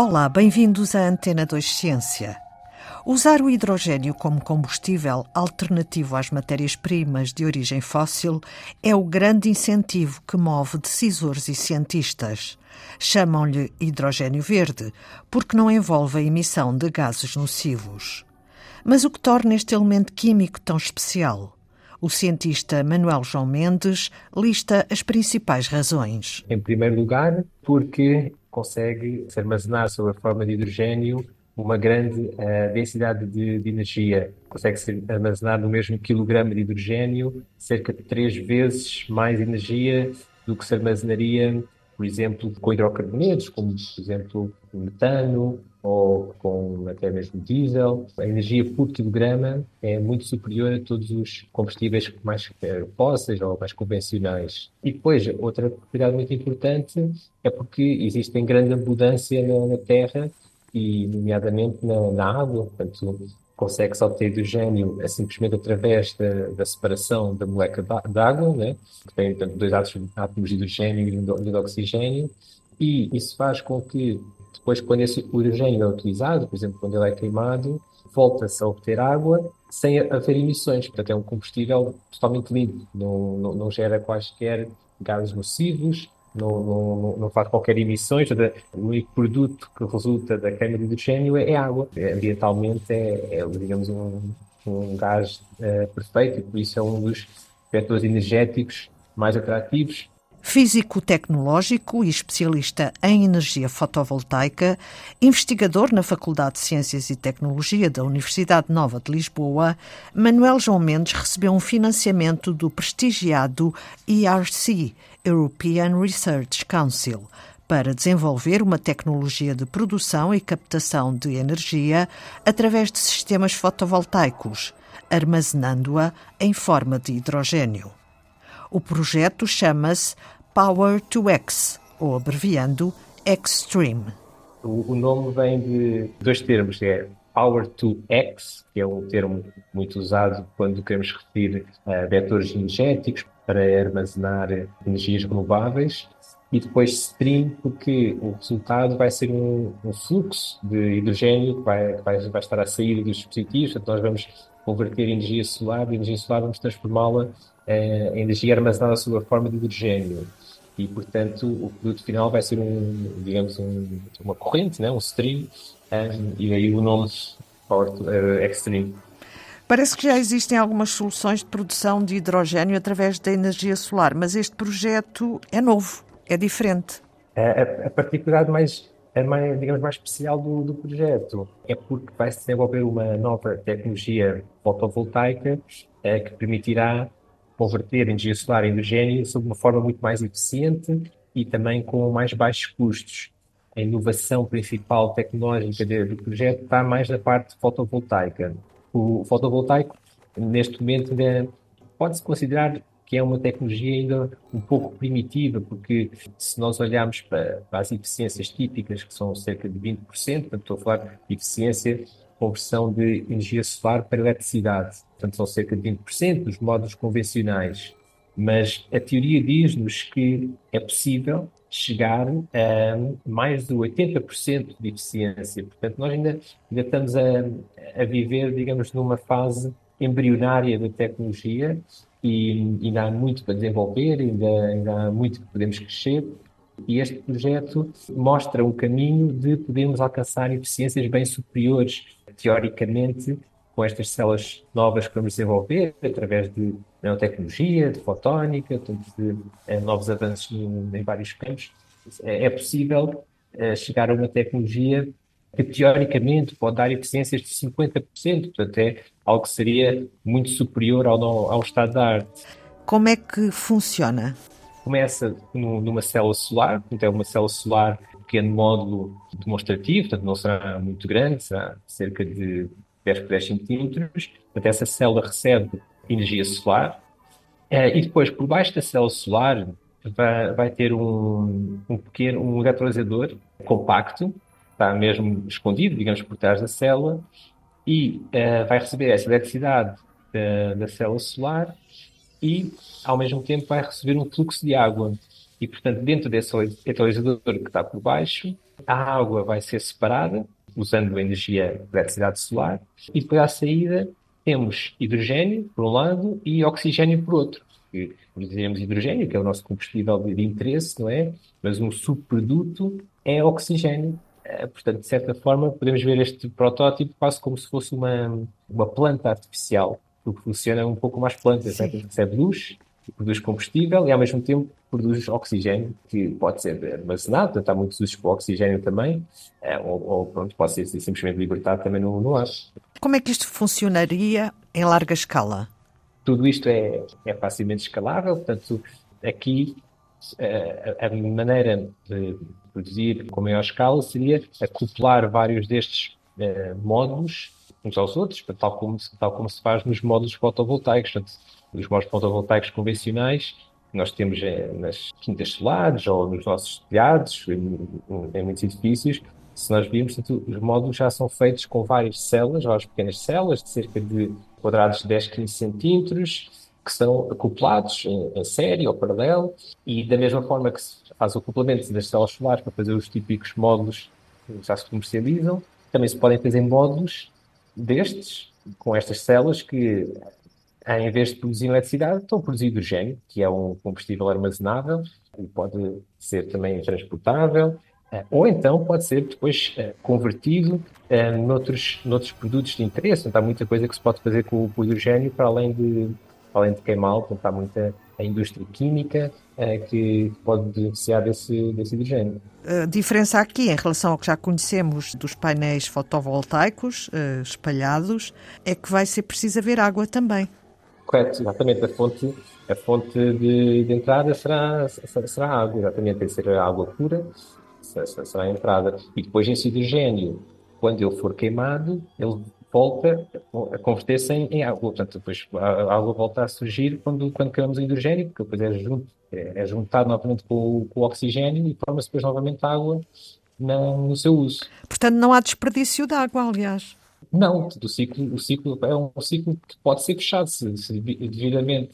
Olá, bem-vindos à Antena 2 Ciência. Usar o hidrogênio como combustível alternativo às matérias-primas de origem fóssil é o grande incentivo que move decisores e cientistas. Chamam-lhe hidrogênio verde porque não envolve a emissão de gases nocivos. Mas o que torna este elemento químico tão especial? O cientista Manuel João Mendes lista as principais razões. Em primeiro lugar, porque consegue se armazenar sob a forma de hidrogênio uma grande uh, densidade de, de, energia. Consegue ser armazenar no mesmo quilograma de hidrogênio cerca de três vezes mais energia do que se armazenaria, por exemplo, com hidrocarbonetos, como, por exemplo, metano ou com até mesmo diesel. A energia por quilograma é muito superior a todos os combustíveis mais eh, fósseis ou mais convencionais. E depois, outra propriedade muito importante é porque existe grande abundância na, na Terra e, nomeadamente, na, na água. Portanto, consegue-se obter hidrogênio é simplesmente através da, da separação da molécula d'água, né? que tem portanto, dois átomos de hidrogênio e de oxigênio, e isso faz com que depois, quando esse hidrogênio é utilizado, por exemplo, quando ele é queimado, volta-se a obter água sem haver emissões. Portanto, é um combustível totalmente limpo, não, não, não gera quaisquer gases nocivos, não, não, não faz qualquer emissões. O único produto que resulta da queima de hidrogênio é, é água. Ambientalmente é, é digamos, um, um gás uh, perfeito e por isso é um dos vetores energéticos mais atrativos Físico tecnológico e especialista em energia fotovoltaica, investigador na Faculdade de Ciências e Tecnologia da Universidade Nova de Lisboa, Manuel João Mendes recebeu um financiamento do prestigiado ERC, European Research Council, para desenvolver uma tecnologia de produção e captação de energia através de sistemas fotovoltaicos, armazenando-a em forma de hidrogênio. O projeto chama-se Power to X, ou abreviando Extreme. O, o nome vem de dois termos, é Power to X, que é um termo muito usado quando queremos referir a vetores energéticos para armazenar energias renováveis, e depois stream, porque o resultado vai ser um, um fluxo de hidrogênio que vai, vai, vai, estar a sair dos dispositivos, então nós vamos converter energia solar, e energia solar vamos transformá-la eh, em energia armazenada sob a forma de hidrogênio e, portanto, o produto final vai ser um, digamos, um, uma corrente, né? um stream, um, e aí o nome Power uh, Extreme. Parece que já existem algumas soluções de produção de hidrogênio através da energia solar, mas este projeto é novo, é diferente. A, a particularidade mais, a mais, digamos, mais especial do, do projeto é porque vai se desenvolver uma nova tecnologia fotovoltaica é, que permitirá converter em hidrogênio sob uma forma muito mais eficiente e também com mais baixos custos. A inovação principal tecnológica do projeto está mais na parte fotovoltaica. O fotovoltaico, neste momento, pode-se considerar que é uma tecnologia ainda um pouco primitiva, porque se nós olharmos para, para as eficiências típicas, que são cerca de 20%, portanto, estou a falar de eficiência conversão de energia solar para eletricidade. Portanto, são cerca de 20% dos módulos convencionais. Mas a teoria diz-nos que é possível chegar a mais de 80% de eficiência. Portanto, nós ainda, ainda estamos a, a viver, digamos, numa fase embrionária da tecnologia e ainda há muito para desenvolver, ainda, ainda há muito que podemos crescer. E este projeto mostra um caminho de podermos alcançar eficiências bem superiores teoricamente, com estas células novas que vamos desenvolver, através de nanotecnologia, de fotónica, de eh, novos avanços em vários campos, é, é possível eh, chegar a uma tecnologia que teoricamente pode dar eficiências de 50%, portanto é algo que seria muito superior ao, ao estado da arte. Como é que funciona? Começa no, numa célula solar, então é uma célula solar pequeno módulo demonstrativo, portanto não será muito grande, será cerca de 10 por 10 centímetros. Portanto, essa célula recebe energia solar eh, e depois, por baixo da célula solar, vai, vai ter um, um pequeno um eletrolisador compacto, está mesmo escondido, digamos, por trás da célula, e uh, vai receber essa eletricidade da, da célula solar e, ao mesmo tempo, vai receber um fluxo de água. E, portanto, dentro desse catalisador que está por baixo, a água vai ser separada usando a energia da eletricidade solar e depois à saída temos hidrogênio por um lado e oxigênio por outro. Dizemos hidrogênio, que é o nosso combustível de interesse, não é? Mas um subproduto é oxigênio. Eh, portanto, de certa forma, podemos ver este protótipo quase como se fosse uma, uma planta artificial, porque funciona um pouco mais planta, né? recebe luz, produz combustível e ao mesmo tempo produz oxigênio, que pode ser armazenado, portanto há muitos usos para o oxigênio também, eh, ou, ou pronto, pode ser simplesmente libertado também no, no ar. Como é que isto funcionaria em larga escala? Tudo isto é, é facilmente escalável, portanto aqui eh, a, a maneira de produzir com maior escala seria acoplar vários destes uh, módulos uns aos outros, tal como, tal como se faz nos módulos fotovoltaicos. Portanto, os módulos fotovoltaicos convencionais nós temos é, nas quintas solares ou nos nossos telhados, em, em muitos edifícios, se nós virmos, portanto, os módulos já são feitos com várias células, várias pequenas células de cerca de quadrados de 10, 15 centímetros, que são acoplados em, série ou paralelo, e da mesma forma que se faz o acoplamento das células solares para fazer os típicos módulos que já se comercializam, também se podem fazer módulos destes, com estas células que em vez de produzir eletricidade, estão a produzir hidrogênio, que é um combustível armazenável e pode ser também transportável, eh, ou então pode ser depois eh, convertido eh, noutros, noutros produtos de interesse. Então, há muita coisa que se pode fazer com, o hidrogênio para além de, além de queimá-lo. Portanto, há muita a indústria química que pode beneficiar desse, desse hidrogênio. A diferença aqui, em relação ao que já conhecemos dos painéis fotovoltaicos espalhados, é que vai ser preciso haver água também. Correto, exatamente. A fonte, a fonte de, de entrada será, será a água, exatamente. Tem que ser água pura, será a entrada. E depois esse hidrogênio, quando ele for queimado, ele volta a converter-se em, em, água. Portanto, depois a água volta a surgir quando, quando queimamos o hidrogênio, porque depois é, junto, é, é juntado novamente com, com o oxigênio e forma-se depois novamente água na, no seu uso. Portanto, não há desperdício de água, aliás. Não, o ciclo, o ciclo é um ciclo que pode ser fechado se, se devidamente,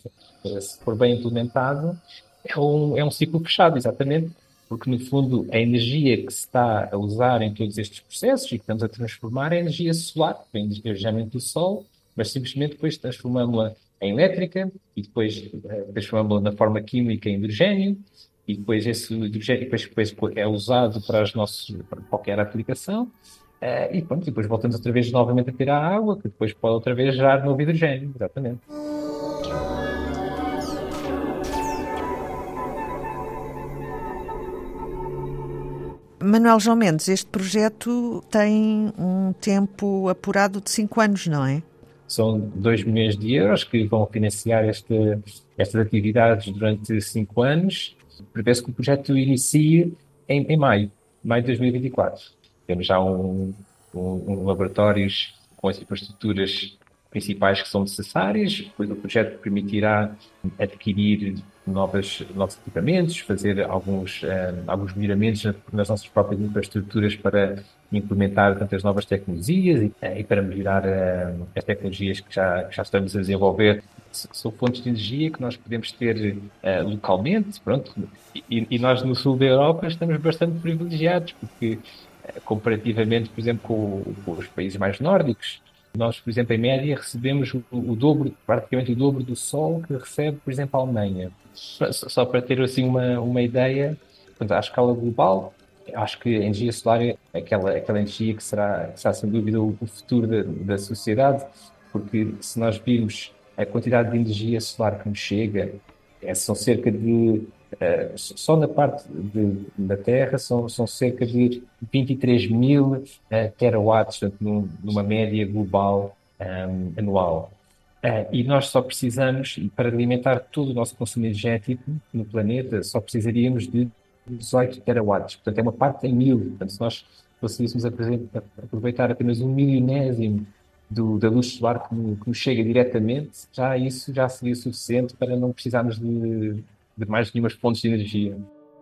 se for bem implementado, é um, é um ciclo fechado, exatamente, porque no fundo a energia que se está a usar em todos estes processos e que estamos a transformar é energia solar, que vem geralmente do Sol, mas simplesmente depois transformamos-la em elétrica e depois eh, transformamos-la na forma química em hidrogênio e depois esse hidrogênio depois, depois é usado para, as nossas, para qualquer aplicação Uh, e pronto, depois voltamos outra vez novamente a ter a água, que depois pode outra vez gerar novo hidrogênio, exatamente. Manuel João Mendes, este projeto tem um tempo apurado de 5 anos, não é? São 2 milhões de euros que vão financiar este, estas atividades durante 5 anos. Prevê-se que o projeto inicie em, em maio, maio de 2024. Temos já um, um, um laboratórios com as infraestruturas principais que são necessárias, depois o projeto permitirá adquirir novas, novos equipamentos, fazer alguns, uh, alguns melhoramentos nas nossas próprias infraestruturas para implementar tantas novas tecnologias e, uh, e para melhorar uh, as tecnologias que já, que já estamos a desenvolver. São fontes de energia que nós podemos ter localmente, pronto, e, e nós no sul da Europa estamos bastante privilegiados, porque comparativamente, por exemplo, com, com, os países mais nórdicos. Nós, por exemplo, em média, recebemos o, dobro, praticamente o dobro do sol que recebe, por exemplo, a Alemanha. Só, para ter assim uma, uma ideia, portanto, à escala global, acho que a energia solar é aquela, aquela energia que será, será sem dúvida o, o futuro da, da sociedade, porque se nós virmos a quantidade de energia solar que nos chega, é, são cerca de Uh, só na parte de, da Terra são, são cerca de 23 mil uh, terawatts, portanto, num, numa média global um, anual. Uh, e nós só precisamos, para alimentar todo o nosso consumo energético no planeta, só precisaríamos de 18 terawatts. Portanto, é uma parte em mil. Portanto, se nós conseguíssemos aproveitar apenas um milionésimo do, da luz solar que nos chega diretamente, já isso já seria suficiente para não precisarmos de de mais nenhumas fontes de energia.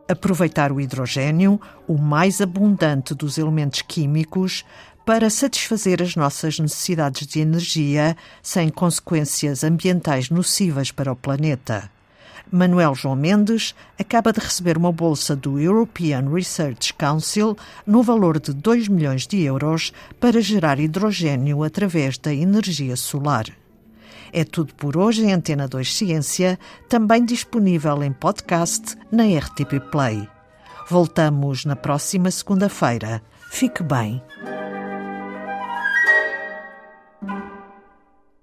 Aproveitar o hidrogênio, o mais abundante dos elementos químicos, para satisfazer as nossas necessidades de energia sem consequências ambientais nocivas para o planeta. Manuel João Mendes acaba de receber uma bolsa do European Research Council no valor de 2 milhões de euros para gerar hidrogênio através da energia solar. É tudo por hoje em Antena 2 Ciência, também disponível em podcast na RTP Play. Voltamos na próxima segunda-feira. Fique bem.